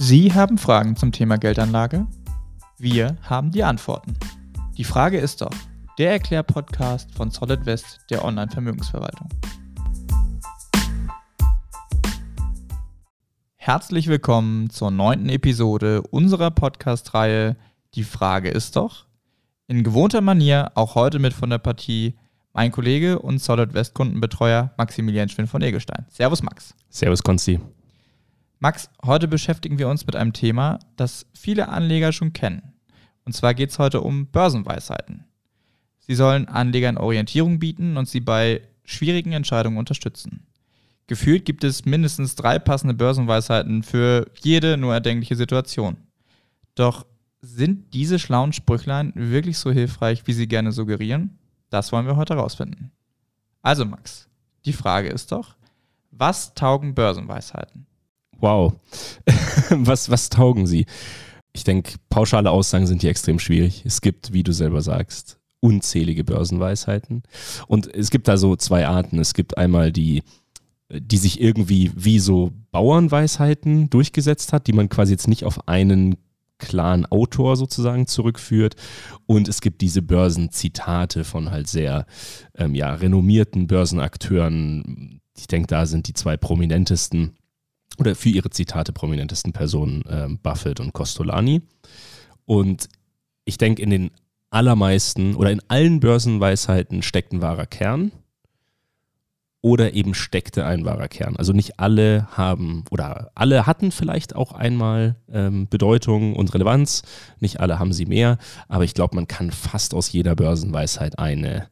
Sie haben Fragen zum Thema Geldanlage? Wir haben die Antworten. Die Frage ist doch, der Erklär-Podcast von Solid West der Online-Vermögensverwaltung. Herzlich willkommen zur neunten Episode unserer Podcast-Reihe Die Frage ist doch. In gewohnter Manier auch heute mit von der Partie mein Kollege und Solid West Kundenbetreuer Maximilian Schwinn von Egelstein. Servus Max. Servus Konsti. Max, heute beschäftigen wir uns mit einem Thema, das viele Anleger schon kennen. Und zwar geht es heute um Börsenweisheiten. Sie sollen Anlegern Orientierung bieten und sie bei schwierigen Entscheidungen unterstützen. Gefühlt gibt es mindestens drei passende Börsenweisheiten für jede nur erdenkliche Situation. Doch sind diese schlauen Sprüchlein wirklich so hilfreich, wie sie gerne suggerieren? Das wollen wir heute herausfinden. Also Max, die Frage ist doch, was taugen Börsenweisheiten? Wow. was, was taugen sie? Ich denke, pauschale Aussagen sind hier extrem schwierig. Es gibt, wie du selber sagst, unzählige Börsenweisheiten. Und es gibt da so zwei Arten. Es gibt einmal die, die sich irgendwie wie so Bauernweisheiten durchgesetzt hat, die man quasi jetzt nicht auf einen klaren Autor sozusagen zurückführt. Und es gibt diese Börsenzitate von halt sehr ähm, ja, renommierten Börsenakteuren. Ich denke, da sind die zwei prominentesten oder für ihre Zitate prominentesten Personen äh, Buffett und Costolani. Und ich denke, in den allermeisten oder in allen Börsenweisheiten steckt ein wahrer Kern oder eben steckte ein wahrer Kern. Also nicht alle haben oder alle hatten vielleicht auch einmal ähm, Bedeutung und Relevanz, nicht alle haben sie mehr, aber ich glaube, man kann fast aus jeder Börsenweisheit eine,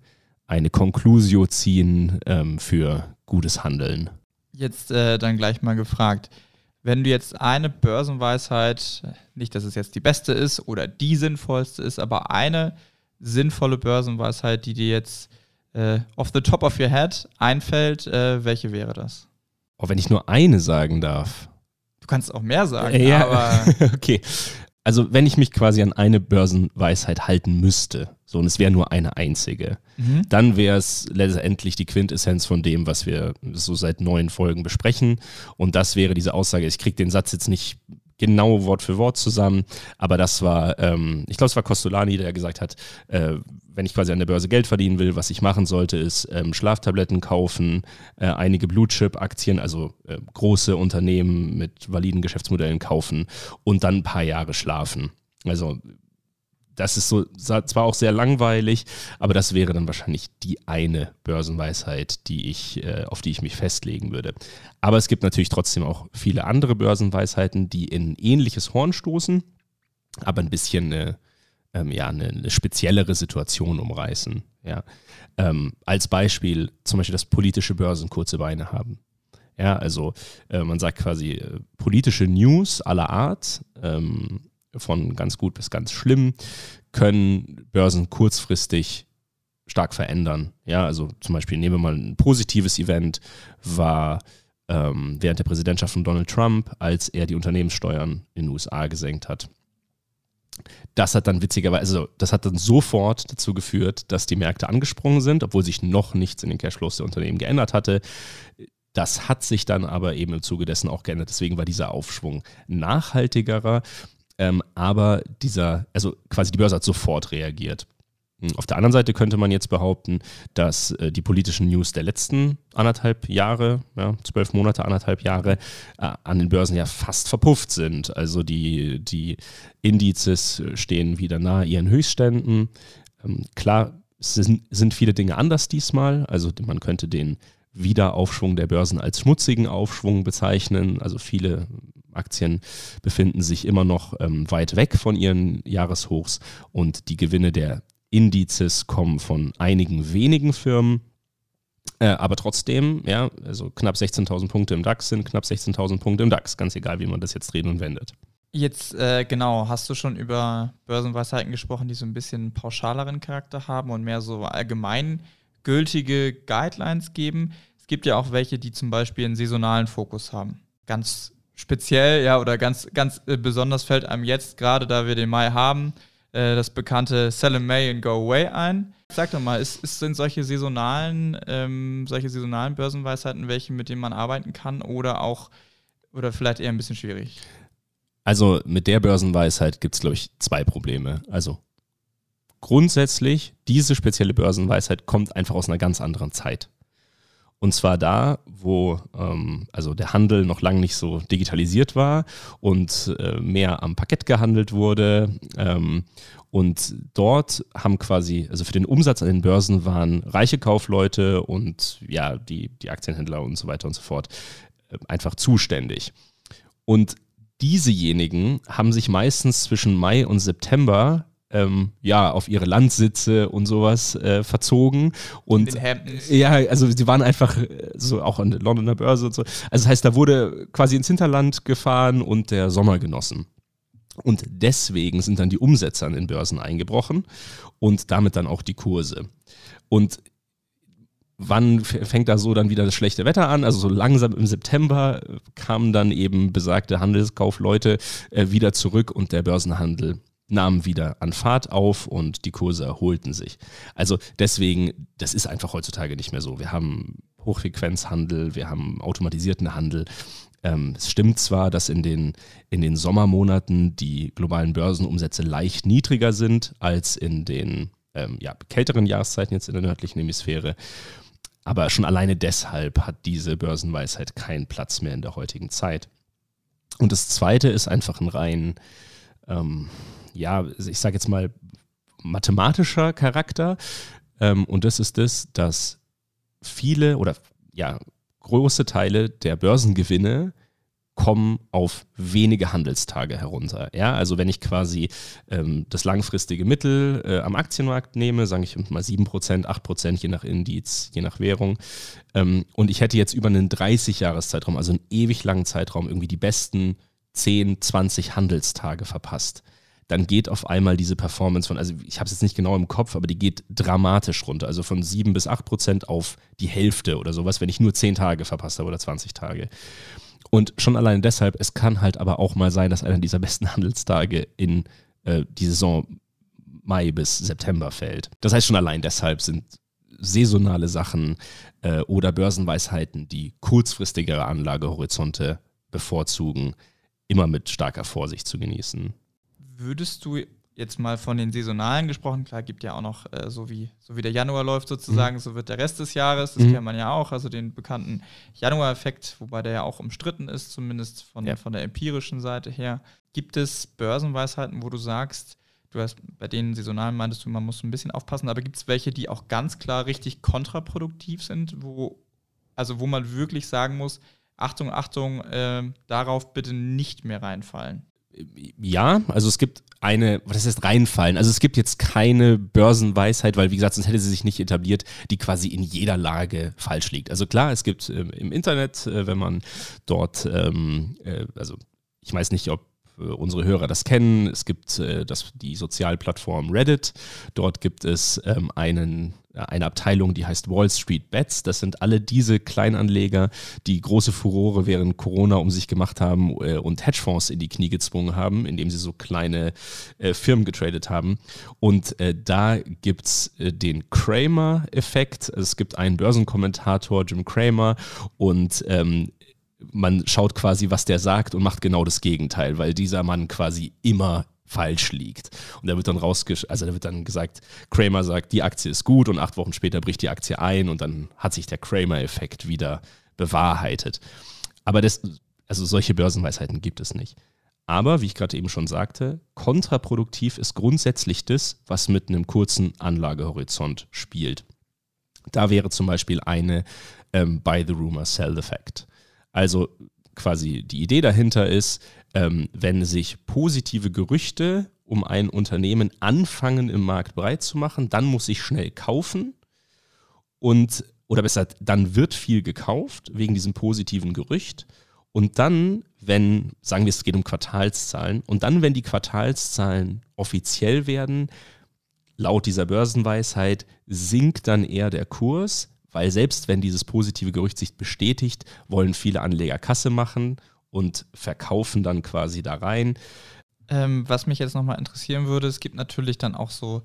eine Conclusio ziehen ähm, für gutes Handeln jetzt äh, dann gleich mal gefragt, wenn du jetzt eine Börsenweisheit, nicht, dass es jetzt die beste ist oder die sinnvollste ist, aber eine sinnvolle Börsenweisheit, die dir jetzt äh, off the top of your head einfällt, äh, welche wäre das? Oh, wenn ich nur eine sagen darf. Du kannst auch mehr sagen, ja, aber. okay. Also, wenn ich mich quasi an eine Börsenweisheit halten müsste, so, und es wäre nur eine einzige. Mhm. Dann wäre es letztendlich die Quintessenz von dem, was wir so seit neun Folgen besprechen. Und das wäre diese Aussage, ich kriege den Satz jetzt nicht genau Wort für Wort zusammen, aber das war, ähm, ich glaube, es war Costolani, der gesagt hat, äh, wenn ich quasi an der Börse Geld verdienen will, was ich machen sollte, ist ähm, Schlaftabletten kaufen, äh, einige Blue-Chip-Aktien, also äh, große Unternehmen mit validen Geschäftsmodellen kaufen und dann ein paar Jahre schlafen. Also das ist so zwar auch sehr langweilig, aber das wäre dann wahrscheinlich die eine Börsenweisheit, die ich, äh, auf die ich mich festlegen würde. Aber es gibt natürlich trotzdem auch viele andere Börsenweisheiten, die in ähnliches Horn stoßen, aber ein bisschen eine, ähm, ja, eine, eine, speziellere Situation umreißen. Ja. Ähm, als Beispiel zum Beispiel, dass politische Börsen kurze Beine haben. Ja, also äh, man sagt quasi äh, politische News aller Art ähm, von ganz gut bis ganz schlimm, können Börsen kurzfristig stark verändern. Ja, also zum Beispiel nehmen wir mal ein positives Event, war ähm, während der Präsidentschaft von Donald Trump, als er die Unternehmenssteuern in den USA gesenkt hat. Das hat dann witzigerweise, also das hat dann sofort dazu geführt, dass die Märkte angesprungen sind, obwohl sich noch nichts in den Cashflows der Unternehmen geändert hatte. Das hat sich dann aber eben im Zuge dessen auch geändert. Deswegen war dieser Aufschwung nachhaltigerer. Ähm, aber dieser, also quasi die Börse hat sofort reagiert. Hm, auf der anderen Seite könnte man jetzt behaupten, dass äh, die politischen News der letzten anderthalb Jahre, ja, zwölf Monate, anderthalb Jahre, äh, an den Börsen ja fast verpufft sind. Also die, die Indizes stehen wieder nahe ihren Höchstständen. Ähm, klar, sind, sind viele Dinge anders diesmal. Also man könnte den Wiederaufschwung der Börsen als schmutzigen Aufschwung bezeichnen. Also viele Aktien befinden sich immer noch ähm, weit weg von ihren Jahreshochs und die Gewinne der Indizes kommen von einigen wenigen Firmen. Äh, aber trotzdem, ja, also knapp 16.000 Punkte im DAX sind knapp 16.000 Punkte im DAX, ganz egal, wie man das jetzt dreht und wendet. Jetzt, äh, genau, hast du schon über Börsenweisheiten gesprochen, die so ein bisschen pauschaleren Charakter haben und mehr so allgemeingültige Guidelines geben. Es gibt ja auch welche, die zum Beispiel einen saisonalen Fokus haben. Ganz speziell, ja, oder ganz, ganz äh, besonders fällt einem jetzt, gerade da wir den Mai haben, äh, das bekannte Sell in May and Go Away ein. Sag doch mal, ist, ist, sind solche saisonalen, ähm, solche saisonalen Börsenweisheiten welche, mit denen man arbeiten kann oder auch, oder vielleicht eher ein bisschen schwierig? Also mit der Börsenweisheit gibt es, glaube ich, zwei Probleme. Also grundsätzlich, diese spezielle Börsenweisheit kommt einfach aus einer ganz anderen Zeit. Und zwar da, wo ähm, also der Handel noch lange nicht so digitalisiert war und äh, mehr am Parkett gehandelt wurde. Ähm, und dort haben quasi, also für den Umsatz an den Börsen waren reiche Kaufleute und ja, die, die Aktienhändler und so weiter und so fort äh, einfach zuständig. Und diesejenigen haben sich meistens zwischen Mai und September ähm, ja, auf ihre Landsitze und sowas äh, verzogen. Und ja, also sie waren einfach äh, so auch an der Londoner Börse und so. Also das heißt, da wurde quasi ins Hinterland gefahren und der Sommer genossen. Und deswegen sind dann die Umsätze an den Börsen eingebrochen und damit dann auch die Kurse. Und wann fängt da so dann wieder das schlechte Wetter an? Also so langsam im September kamen dann eben besagte Handelskaufleute äh, wieder zurück und der Börsenhandel nahmen wieder an Fahrt auf und die Kurse erholten sich. Also deswegen, das ist einfach heutzutage nicht mehr so. Wir haben Hochfrequenzhandel, wir haben automatisierten Handel. Ähm, es stimmt zwar, dass in den, in den Sommermonaten die globalen Börsenumsätze leicht niedriger sind als in den ähm, ja, kälteren Jahreszeiten jetzt in der nördlichen Hemisphäre. Aber schon alleine deshalb hat diese Börsenweisheit keinen Platz mehr in der heutigen Zeit. Und das Zweite ist einfach ein rein ähm, ja, ich sage jetzt mal, mathematischer Charakter. Ähm, und das ist das, dass viele oder ja, große Teile der Börsengewinne kommen auf wenige Handelstage herunter. Ja, also wenn ich quasi ähm, das langfristige Mittel äh, am Aktienmarkt nehme, sage ich mal 7%, 8%, je nach Indiz, je nach Währung, ähm, und ich hätte jetzt über einen 30-Jahres-Zeitraum, also einen ewig langen Zeitraum, irgendwie die besten 10, 20 Handelstage verpasst dann geht auf einmal diese Performance von, also ich habe es jetzt nicht genau im Kopf, aber die geht dramatisch runter. Also von 7 bis 8 Prozent auf die Hälfte oder sowas, wenn ich nur 10 Tage verpasst habe oder 20 Tage. Und schon allein deshalb, es kann halt aber auch mal sein, dass einer dieser besten Handelstage in äh, die Saison Mai bis September fällt. Das heißt, schon allein deshalb sind saisonale Sachen äh, oder Börsenweisheiten, die kurzfristigere Anlagehorizonte bevorzugen, immer mit starker Vorsicht zu genießen würdest du jetzt mal von den saisonalen gesprochen, klar, gibt ja auch noch, äh, so, wie, so wie der Januar läuft sozusagen, mhm. so wird der Rest des Jahres, das mhm. kennt man ja auch, also den bekannten Januar-Effekt, wobei der ja auch umstritten ist, zumindest von, ja. von der empirischen Seite her. Gibt es Börsenweisheiten, wo du sagst, du hast bei den saisonalen meintest du, man muss ein bisschen aufpassen, aber gibt es welche, die auch ganz klar richtig kontraproduktiv sind, wo, also wo man wirklich sagen muss, Achtung, Achtung, äh, darauf bitte nicht mehr reinfallen? Ja, also es gibt eine, was heißt reinfallen? Also es gibt jetzt keine Börsenweisheit, weil wie gesagt, sonst hätte sie sich nicht etabliert, die quasi in jeder Lage falsch liegt. Also klar, es gibt ähm, im Internet, äh, wenn man dort, ähm, äh, also ich weiß nicht, ob unsere Hörer das kennen. Es gibt äh, das, die Sozialplattform Reddit. Dort gibt es ähm, einen eine Abteilung, die heißt Wall Street Bets. Das sind alle diese Kleinanleger, die große Furore während Corona um sich gemacht haben äh, und Hedgefonds in die Knie gezwungen haben, indem sie so kleine äh, Firmen getradet haben. Und äh, da gibt es äh, den Kramer-Effekt. Es gibt einen Börsenkommentator, Jim Kramer, und ähm, man schaut quasi, was der sagt und macht genau das Gegenteil, weil dieser Mann quasi immer falsch liegt. Und da wird dann rausgesch also da wird dann gesagt, Kramer sagt, die Aktie ist gut und acht Wochen später bricht die Aktie ein und dann hat sich der Kramer-Effekt wieder bewahrheitet. Aber das, also solche Börsenweisheiten gibt es nicht. Aber, wie ich gerade eben schon sagte, kontraproduktiv ist grundsätzlich das, was mit einem kurzen Anlagehorizont spielt. Da wäre zum Beispiel eine ähm, Buy the Rumor, Sell the Fact. Also quasi die Idee dahinter ist, ähm, wenn sich positive Gerüchte um ein Unternehmen anfangen im Markt breit zu machen, dann muss ich schnell kaufen und oder besser, dann wird viel gekauft wegen diesem positiven Gerücht. Und dann, wenn, sagen wir, es geht um Quartalszahlen, und dann, wenn die Quartalszahlen offiziell werden, laut dieser Börsenweisheit, sinkt dann eher der Kurs, weil selbst wenn dieses positive Gerücht sich bestätigt, wollen viele Anleger Kasse machen und verkaufen dann quasi da rein. Ähm, was mich jetzt nochmal interessieren würde, es gibt natürlich dann auch so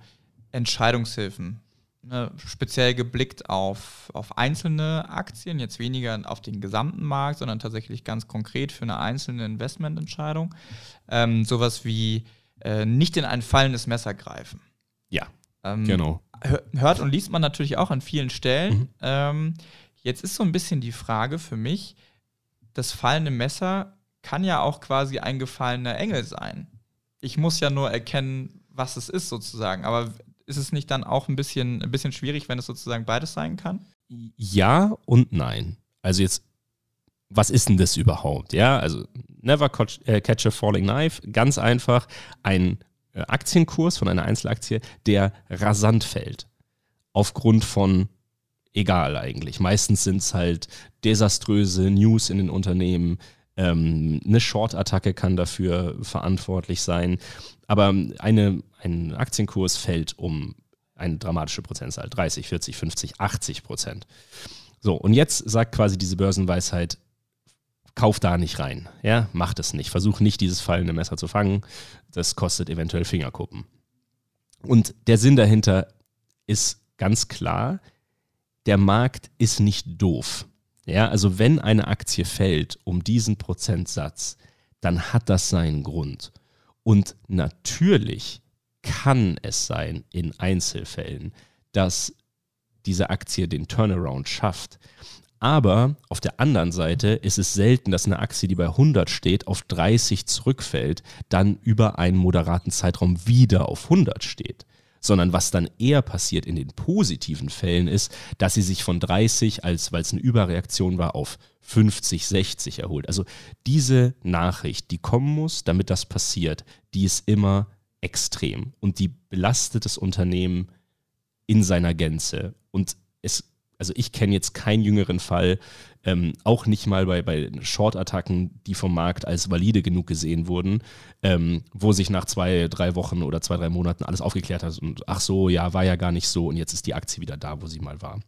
Entscheidungshilfen. ne, speziell geblickt auf, auf einzelne Aktien, jetzt weniger auf den gesamten Markt, sondern tatsächlich ganz konkret für eine einzelne Investmententscheidung. Ähm, sowas wie äh, nicht in ein fallendes Messer greifen. Ja, ähm, genau. Hört und liest man natürlich auch an vielen Stellen. Mhm. Ähm, jetzt ist so ein bisschen die Frage für mich, das fallende Messer kann ja auch quasi ein gefallener Engel sein. Ich muss ja nur erkennen, was es ist sozusagen. Aber ist es nicht dann auch ein bisschen, ein bisschen schwierig, wenn es sozusagen beides sein kann? Ja und nein. Also jetzt, was ist denn das überhaupt? Ja, also never äh, catch a falling knife, ganz einfach ein Aktienkurs von einer Einzelaktie, der rasant fällt. Aufgrund von egal eigentlich. Meistens sind es halt desaströse News in den Unternehmen. Ähm, eine Short-Attacke kann dafür verantwortlich sein. Aber eine, ein Aktienkurs fällt um eine dramatische Prozentzahl, 30, 40, 50, 80 Prozent. So, und jetzt sagt quasi diese Börsenweisheit, kauf da nicht rein. Ja, mach das nicht. Versuch nicht, dieses fallende Messer zu fangen. Das kostet eventuell Fingerkuppen. Und der Sinn dahinter ist ganz klar, der Markt ist nicht doof. Ja, also wenn eine Aktie fällt um diesen Prozentsatz, dann hat das seinen Grund. Und natürlich kann es sein in Einzelfällen, dass diese Aktie den Turnaround schafft. Aber auf der anderen Seite ist es selten, dass eine Aktie, die bei 100 steht, auf 30 zurückfällt, dann über einen moderaten Zeitraum wieder auf 100 steht sondern was dann eher passiert in den positiven Fällen ist, dass sie sich von 30, als weil es eine Überreaktion war, auf 50, 60 erholt. Also diese Nachricht, die kommen muss, damit das passiert, die ist immer extrem und die belastet das Unternehmen in seiner Gänze. Und es, also ich kenne jetzt keinen jüngeren Fall, ähm, auch nicht mal bei, bei Short-Attacken, die vom Markt als valide genug gesehen wurden, ähm, wo sich nach zwei, drei Wochen oder zwei, drei Monaten alles aufgeklärt hat und ach so, ja, war ja gar nicht so und jetzt ist die Aktie wieder da, wo sie mal war.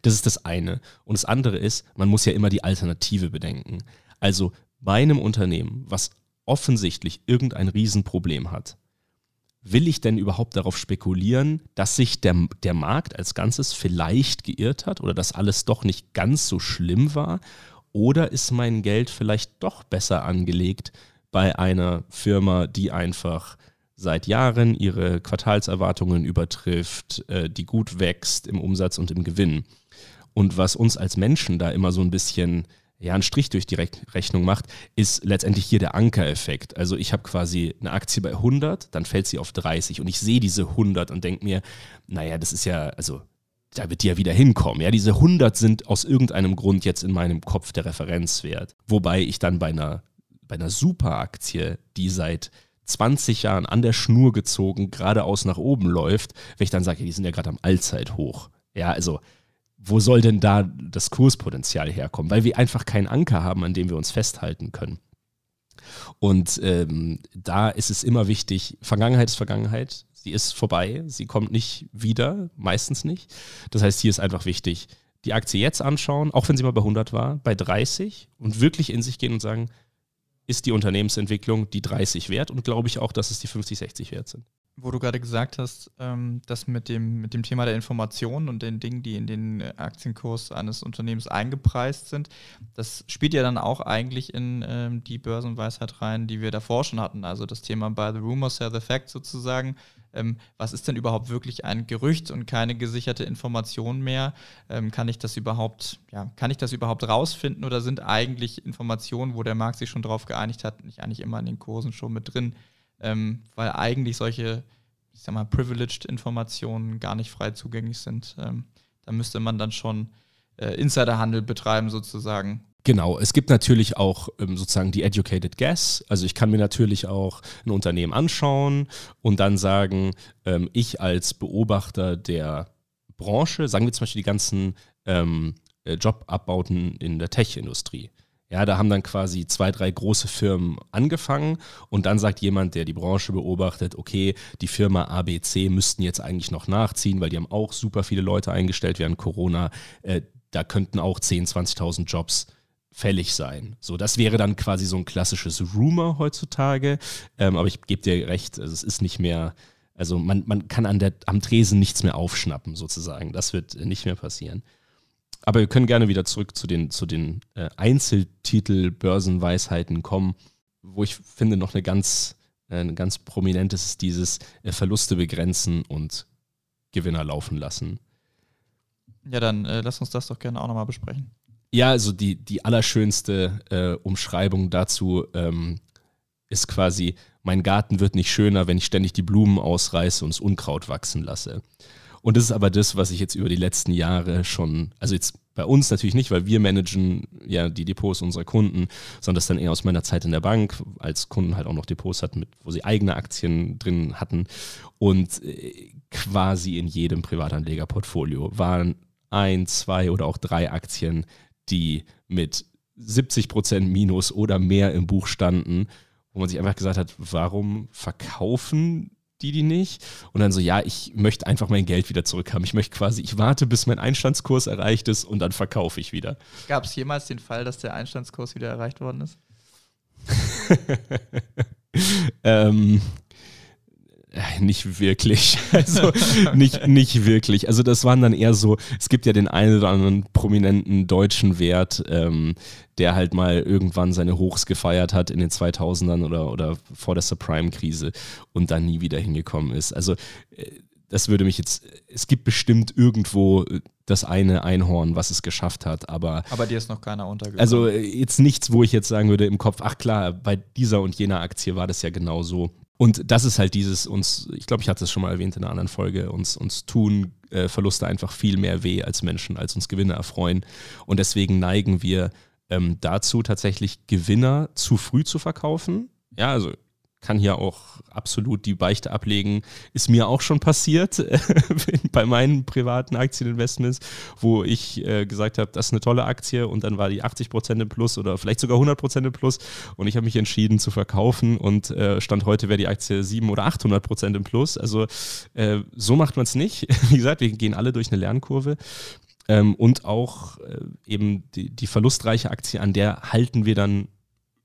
Das ist das eine. Und das andere ist, man muss ja immer die Alternative bedenken. Also bei einem Unternehmen, was offensichtlich irgendein Riesenproblem hat, will ich denn überhaupt darauf spekulieren, dass sich der, der Markt als Ganzes vielleicht geirrt hat oder dass alles doch nicht ganz so schlimm war? Oder ist mein Geld vielleicht doch besser angelegt bei einer Firma, die einfach seit Jahren ihre Quartalserwartungen übertrifft, äh, die gut wächst im Umsatz und im Gewinn? Und was uns als Menschen da immer so ein bisschen ja, einen Strich durch die Rechnung macht, ist letztendlich hier der Ankereffekt. Also ich habe quasi eine Aktie bei 100, dann fällt sie auf 30 und ich sehe diese 100 und denke mir, naja, das ist ja, also da wird die ja wieder hinkommen. Ja, diese 100 sind aus irgendeinem Grund jetzt in meinem Kopf der Referenzwert. Wobei ich dann bei einer, bei einer Superaktie, die seit 20 Jahren an der Schnur gezogen geradeaus nach oben läuft, wenn ich dann sage, die sind ja gerade am Allzeithoch. Ja, also wo soll denn da das Kurspotenzial herkommen? Weil wir einfach keinen Anker haben, an dem wir uns festhalten können. Und ähm, da ist es immer wichtig, Vergangenheit ist Vergangenheit, sie ist vorbei, sie kommt nicht wieder, meistens nicht. Das heißt, hier ist einfach wichtig, die Aktie jetzt anschauen, auch wenn sie mal bei 100 war, bei 30 und wirklich in sich gehen und sagen, ist die Unternehmensentwicklung die 30 wert und glaube ich auch, dass es die 50, 60 wert sind wo du gerade gesagt hast, ähm, das mit dem, mit dem Thema der Informationen und den Dingen, die in den Aktienkurs eines Unternehmens eingepreist sind, das spielt ja dann auch eigentlich in ähm, die Börsenweisheit rein, die wir davor schon hatten. Also das Thema by the rumor, sell the fact sozusagen. Ähm, was ist denn überhaupt wirklich ein Gerücht und keine gesicherte Information mehr? Ähm, kann ich das überhaupt, ja, kann ich das überhaupt rausfinden oder sind eigentlich Informationen, wo der Markt sich schon drauf geeinigt hat, nicht eigentlich immer in den Kursen schon mit drin? Ähm, weil eigentlich solche, ich sag mal, privileged Informationen gar nicht frei zugänglich sind. Ähm, da müsste man dann schon äh, Insiderhandel betreiben sozusagen. Genau, es gibt natürlich auch ähm, sozusagen die Educated Guess. Also ich kann mir natürlich auch ein Unternehmen anschauen und dann sagen, ähm, ich als Beobachter der Branche, sagen wir zum Beispiel die ganzen ähm, äh, Jobabbauten in der Tech-Industrie. Ja, da haben dann quasi zwei, drei große Firmen angefangen und dann sagt jemand, der die Branche beobachtet, okay, die Firma ABC müssten jetzt eigentlich noch nachziehen, weil die haben auch super viele Leute eingestellt während Corona. Äh, da könnten auch 10.000, 20.000 Jobs fällig sein. So, das wäre dann quasi so ein klassisches Rumor heutzutage. Ähm, aber ich gebe dir recht, also es ist nicht mehr Also man, man kann an der, am Tresen nichts mehr aufschnappen, sozusagen. Das wird nicht mehr passieren. Aber wir können gerne wieder zurück zu den, zu den äh, Einzeltitel-Börsenweisheiten kommen, wo ich finde, noch eine ganz, äh, ein ganz prominentes ist dieses äh, Verluste begrenzen und Gewinner laufen lassen. Ja, dann äh, lass uns das doch gerne auch nochmal besprechen. Ja, also die, die allerschönste äh, Umschreibung dazu ähm, ist quasi, mein Garten wird nicht schöner, wenn ich ständig die Blumen ausreiße und das Unkraut wachsen lasse. Und das ist aber das, was ich jetzt über die letzten Jahre schon, also jetzt bei uns natürlich nicht, weil wir managen ja die Depots unserer Kunden, sondern das dann eher aus meiner Zeit in der Bank, als Kunden halt auch noch Depots hatten, mit, wo sie eigene Aktien drin hatten. Und äh, quasi in jedem Privatanlegerportfolio waren ein, zwei oder auch drei Aktien, die mit 70 Prozent Minus oder mehr im Buch standen, wo man sich einfach gesagt hat, warum verkaufen die die nicht? Und dann so, ja, ich möchte einfach mein Geld wieder zurückhaben. Ich möchte quasi, ich warte, bis mein Einstandskurs erreicht ist und dann verkaufe ich wieder. Gab es jemals den Fall, dass der Einstandskurs wieder erreicht worden ist? ähm, äh, nicht wirklich. Also nicht, nicht wirklich. Also das waren dann eher so, es gibt ja den einen oder anderen prominenten deutschen Wert, ähm, der halt mal irgendwann seine Hochs gefeiert hat in den 2000ern oder, oder vor der Subprime-Krise und dann nie wieder hingekommen ist. Also äh, das würde mich jetzt, es gibt bestimmt irgendwo das eine Einhorn, was es geschafft hat, aber. Aber dir ist noch keiner untergekommen. Also äh, jetzt nichts, wo ich jetzt sagen würde im Kopf, ach klar, bei dieser und jener Aktie war das ja genau so. Und das ist halt dieses uns, ich glaube, ich hatte es schon mal erwähnt in einer anderen Folge, uns, uns tun äh, Verluste einfach viel mehr weh als Menschen, als uns Gewinne erfreuen. Und deswegen neigen wir ähm, dazu, tatsächlich Gewinner zu früh zu verkaufen. Ja, also kann hier auch absolut die Beichte ablegen. Ist mir auch schon passiert bei meinen privaten Aktieninvestments, wo ich äh, gesagt habe, das ist eine tolle Aktie und dann war die 80 Prozent im Plus oder vielleicht sogar 100 Prozent im Plus und ich habe mich entschieden zu verkaufen und äh, Stand heute wäre die Aktie 7 oder 800 Prozent im Plus. Also äh, so macht man es nicht. Wie gesagt, wir gehen alle durch eine Lernkurve. Ähm, und auch äh, eben die, die verlustreiche Aktie, an der halten wir dann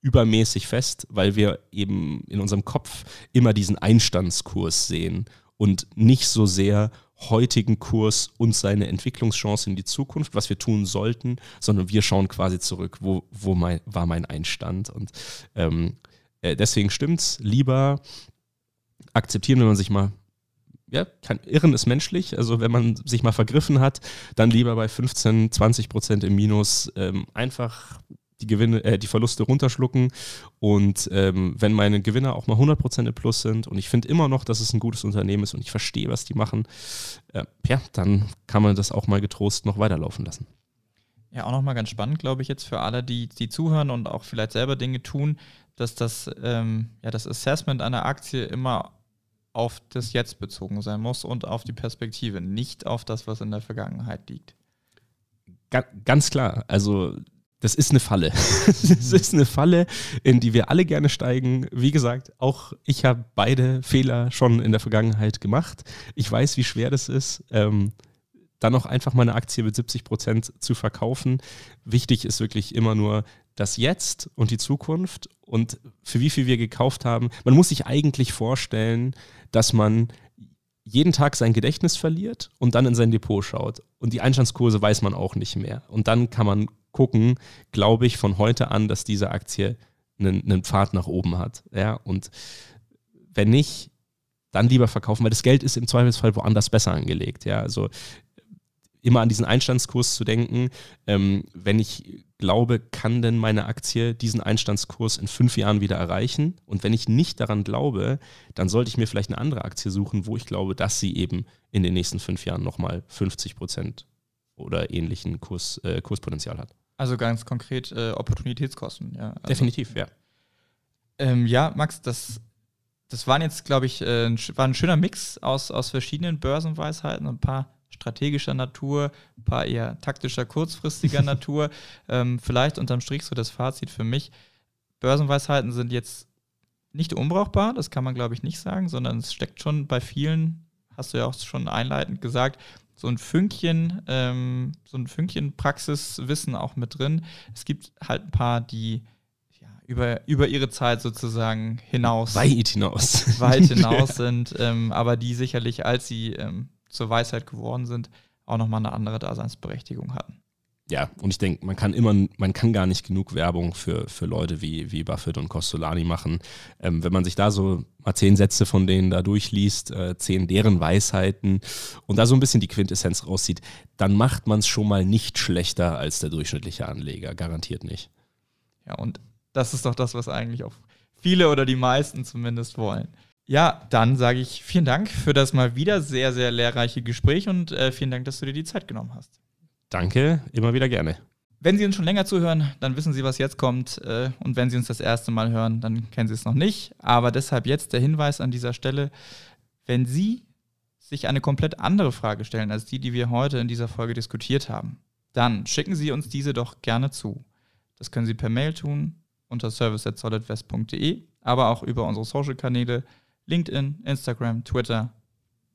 übermäßig fest, weil wir eben in unserem Kopf immer diesen Einstandskurs sehen und nicht so sehr heutigen Kurs und seine Entwicklungschance in die Zukunft, was wir tun sollten, sondern wir schauen quasi zurück, wo, wo mein, war mein Einstand. Und ähm, äh, deswegen stimmt's, lieber akzeptieren, wenn man sich mal ja, kann, Irren ist menschlich. Also wenn man sich mal vergriffen hat, dann lieber bei 15, 20 Prozent im Minus ähm, einfach die Gewinne, äh, die Verluste runterschlucken. Und ähm, wenn meine Gewinner auch mal 100% im Plus sind und ich finde immer noch, dass es ein gutes Unternehmen ist und ich verstehe, was die machen, äh, ja, dann kann man das auch mal getrost noch weiterlaufen lassen. Ja, auch nochmal ganz spannend, glaube ich, jetzt für alle, die, die zuhören und auch vielleicht selber Dinge tun, dass das, ähm, ja, das Assessment einer Aktie immer auf das Jetzt bezogen sein muss und auf die Perspektive, nicht auf das, was in der Vergangenheit liegt. Ganz klar. Also das ist eine Falle. Es ist eine Falle, in die wir alle gerne steigen. Wie gesagt, auch ich habe beide Fehler schon in der Vergangenheit gemacht. Ich weiß, wie schwer das ist, ähm, dann auch einfach mal eine Aktie mit 70 Prozent zu verkaufen. Wichtig ist wirklich immer nur das Jetzt und die Zukunft und für wie viel wir gekauft haben. Man muss sich eigentlich vorstellen, dass man jeden Tag sein Gedächtnis verliert und dann in sein Depot schaut. Und die Einstandskurse weiß man auch nicht mehr. Und dann kann man gucken, glaube ich, von heute an, dass diese Aktie einen, einen Pfad nach oben hat. Ja, und wenn nicht, dann lieber verkaufen, weil das Geld ist im Zweifelsfall woanders besser angelegt. Ja, also immer an diesen Einstandskurs zu denken. Ähm, wenn ich glaube, kann denn meine Aktie diesen Einstandskurs in fünf Jahren wieder erreichen? Und wenn ich nicht daran glaube, dann sollte ich mir vielleicht eine andere Aktie suchen, wo ich glaube, dass sie eben in den nächsten fünf Jahren nochmal 50 Prozent oder ähnlichen Kurs, äh, Kurspotenzial hat. Also ganz konkret äh, Opportunitätskosten, ja. Also, Definitiv, ja. Ähm, ja, Max, das, das waren jetzt, glaube ich, äh, ein, war ein schöner Mix aus, aus verschiedenen Börsenweisheiten, ein paar strategischer Natur, ein paar eher taktischer, kurzfristiger Natur. Ähm, vielleicht unterm Strich so das Fazit für mich. Börsenweisheiten sind jetzt nicht unbrauchbar, das kann man glaube ich nicht sagen, sondern es steckt schon bei vielen, hast du ja auch schon einleitend gesagt, so ein Fünkchen, ähm, so ein Fünkchen Praxiswissen auch mit drin. Es gibt halt ein paar, die über, über ihre Zeit sozusagen hinaus. Weit hinaus. Weit hinaus sind, ähm, aber die sicherlich, als sie ähm, zur Weisheit geworden sind, auch nochmal eine andere Daseinsberechtigung hatten. Ja, und ich denke, man kann immer, man kann gar nicht genug Werbung für, für Leute wie, wie Buffett und Costolani machen. Ähm, wenn man sich da so mal zehn Sätze von denen da durchliest, äh, zehn deren Weisheiten und da so ein bisschen die Quintessenz rauszieht, dann macht man es schon mal nicht schlechter als der durchschnittliche Anleger, garantiert nicht. Ja, und das ist doch das, was eigentlich auch viele oder die meisten zumindest wollen. Ja, dann sage ich vielen Dank für das mal wieder sehr, sehr lehrreiche Gespräch und äh, vielen Dank, dass du dir die Zeit genommen hast. Danke, immer wieder gerne. Wenn Sie uns schon länger zuhören, dann wissen Sie, was jetzt kommt. Äh, und wenn Sie uns das erste Mal hören, dann kennen Sie es noch nicht. Aber deshalb jetzt der Hinweis an dieser Stelle, wenn Sie sich eine komplett andere Frage stellen als die, die wir heute in dieser Folge diskutiert haben, dann schicken Sie uns diese doch gerne zu. Das können Sie per Mail tun unter service.solidwest.de, aber auch über unsere Social-Kanäle LinkedIn, Instagram, Twitter,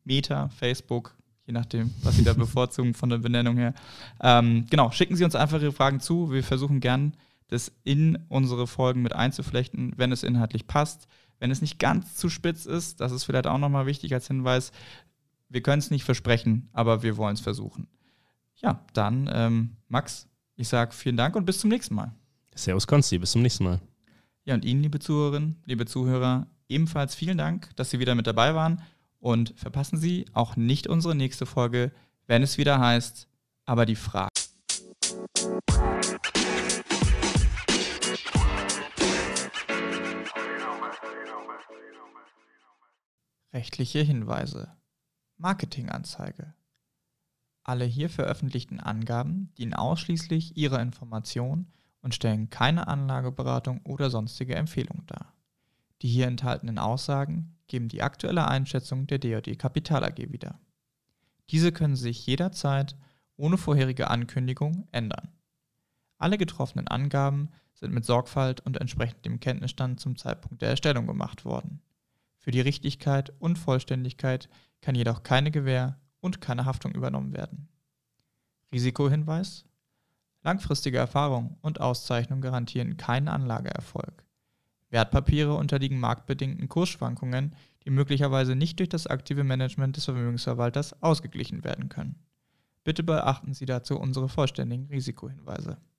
Meta, Facebook, je nachdem, was Sie da bevorzugen von der Benennung her. Ähm, genau, schicken Sie uns einfach Ihre Fragen zu. Wir versuchen gern, das in unsere Folgen mit einzuflechten, wenn es inhaltlich passt. Wenn es nicht ganz zu spitz ist, das ist vielleicht auch nochmal wichtig als Hinweis. Wir können es nicht versprechen, aber wir wollen es versuchen. Ja, dann, ähm, Max, ich sage vielen Dank und bis zum nächsten Mal. Servus Konsti, bis zum nächsten Mal. Ja, und Ihnen, liebe Zuhörerinnen, liebe Zuhörer, ebenfalls vielen Dank, dass Sie wieder mit dabei waren und verpassen Sie auch nicht unsere nächste Folge, wenn es wieder heißt, aber die Frage. Rechtliche Hinweise. Marketinganzeige. Alle hier veröffentlichten Angaben dienen ausschließlich Ihrer Information und stellen keine Anlageberatung oder sonstige Empfehlung dar. Die hier enthaltenen Aussagen geben die aktuelle Einschätzung der DOD Kapital AG wieder. Diese können sich jederzeit ohne vorherige Ankündigung ändern. Alle getroffenen Angaben sind mit Sorgfalt und entsprechend dem Kenntnisstand zum Zeitpunkt der Erstellung gemacht worden. Für die Richtigkeit und Vollständigkeit kann jedoch keine Gewähr und keine Haftung übernommen werden. Risikohinweis Langfristige Erfahrung und Auszeichnung garantieren keinen Anlageerfolg. Wertpapiere unterliegen marktbedingten Kursschwankungen, die möglicherweise nicht durch das aktive Management des Vermögensverwalters ausgeglichen werden können. Bitte beachten Sie dazu unsere vollständigen Risikohinweise